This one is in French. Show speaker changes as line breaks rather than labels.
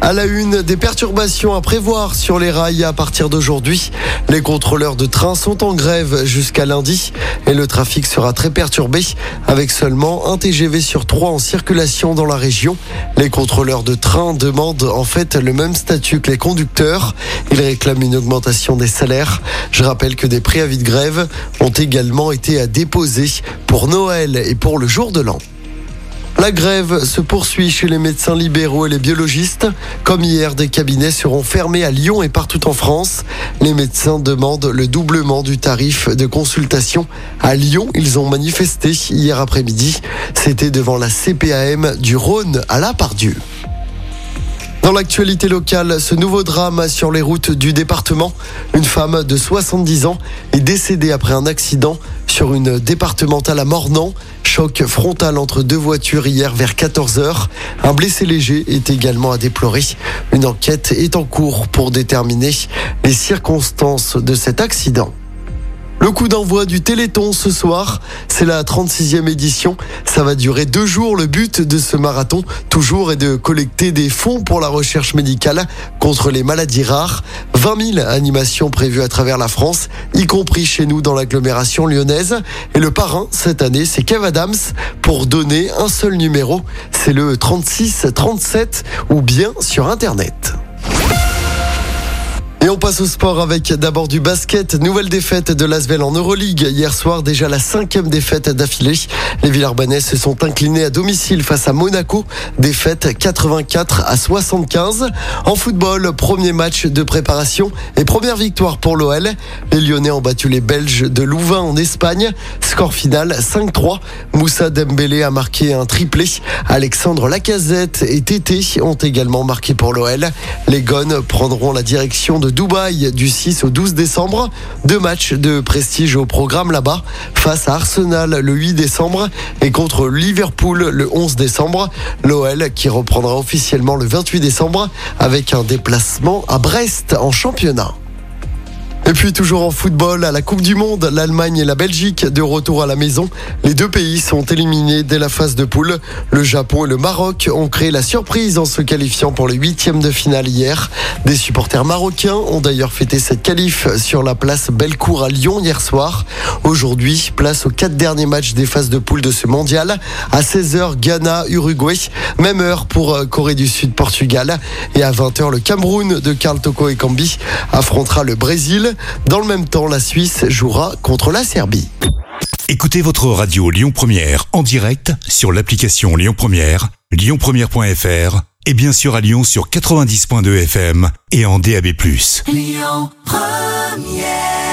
À la une, des perturbations à prévoir sur les rails à partir d'aujourd'hui. Les contrôleurs de train sont en grève jusqu'à lundi et le trafic sera très perturbé avec seulement un TGV sur trois en circulation dans la région. Les contrôleurs de train demandent en fait le même statut que les conducteurs. Ils réclament une augmentation des salaires. Je rappelle que des préavis de grève ont également été déposés pour Noël et pour le jour de l'an. La grève se poursuit chez les médecins libéraux et les biologistes. Comme hier, des cabinets seront fermés à Lyon et partout en France. Les médecins demandent le doublement du tarif de consultation. À Lyon, ils ont manifesté hier après-midi. C'était devant la CPAM du Rhône à la Pardieu. Dans l'actualité locale, ce nouveau drame sur les routes du département. Une femme de 70 ans est décédée après un accident sur une départementale à Mornan. Choc frontal entre deux voitures hier vers 14h. Un blessé léger est également à déplorer. Une enquête est en cours pour déterminer les circonstances de cet accident. Le coup d'envoi du Téléthon ce soir, c'est la 36e édition. Ça va durer deux jours. Le but de ce marathon, toujours, est de collecter des fonds pour la recherche médicale contre les maladies rares. 20 000 animations prévues à travers la France, y compris chez nous dans l'agglomération lyonnaise. Et le parrain cette année, c'est Kev Adams pour donner un seul numéro. C'est le 36 37 ou bien sur Internet. Et on passe au sport avec d'abord du basket. Nouvelle défaite de l'Asvel en Euroleague. Hier soir, déjà la cinquième défaite d'affilée. Les Villarbanais se sont inclinés à domicile face à Monaco. Défaite 84 à 75. En football, premier match de préparation et première victoire pour l'OL. Les Lyonnais ont battu les Belges de Louvain en Espagne. Score final 5-3. Moussa Dembélé a marqué un triplé. Alexandre Lacazette et Tété ont également marqué pour l'OL. Les Gones prendront la direction de Dubaï du 6 au 12 décembre. Deux matchs de prestige au programme là-bas face à Arsenal le 8 décembre et contre Liverpool le 11 décembre. L'OL qui reprendra officiellement le 28 décembre avec un déplacement à Brest en championnat. Et puis toujours en football, à la Coupe du Monde, l'Allemagne et la Belgique de retour à la maison. Les deux pays sont éliminés dès la phase de poule. Le Japon et le Maroc ont créé la surprise en se qualifiant pour les huitièmes de finale hier. Des supporters marocains ont d'ailleurs fêté cette qualif sur la place Bellecour à Lyon hier soir. Aujourd'hui, place aux quatre derniers matchs des phases de poule de ce mondial. À 16h, Ghana, Uruguay. Même heure pour euh, Corée du Sud, Portugal. Et à 20h, le Cameroun de Karl Toko et Kambi affrontera le Brésil. Dans le même temps, la Suisse jouera contre la Serbie.
Écoutez votre radio Lyon Première en direct sur l'application Lyon Première, lyonpremière.fr et bien sûr à Lyon sur 90.2 FM et en DAB+. Lyon Première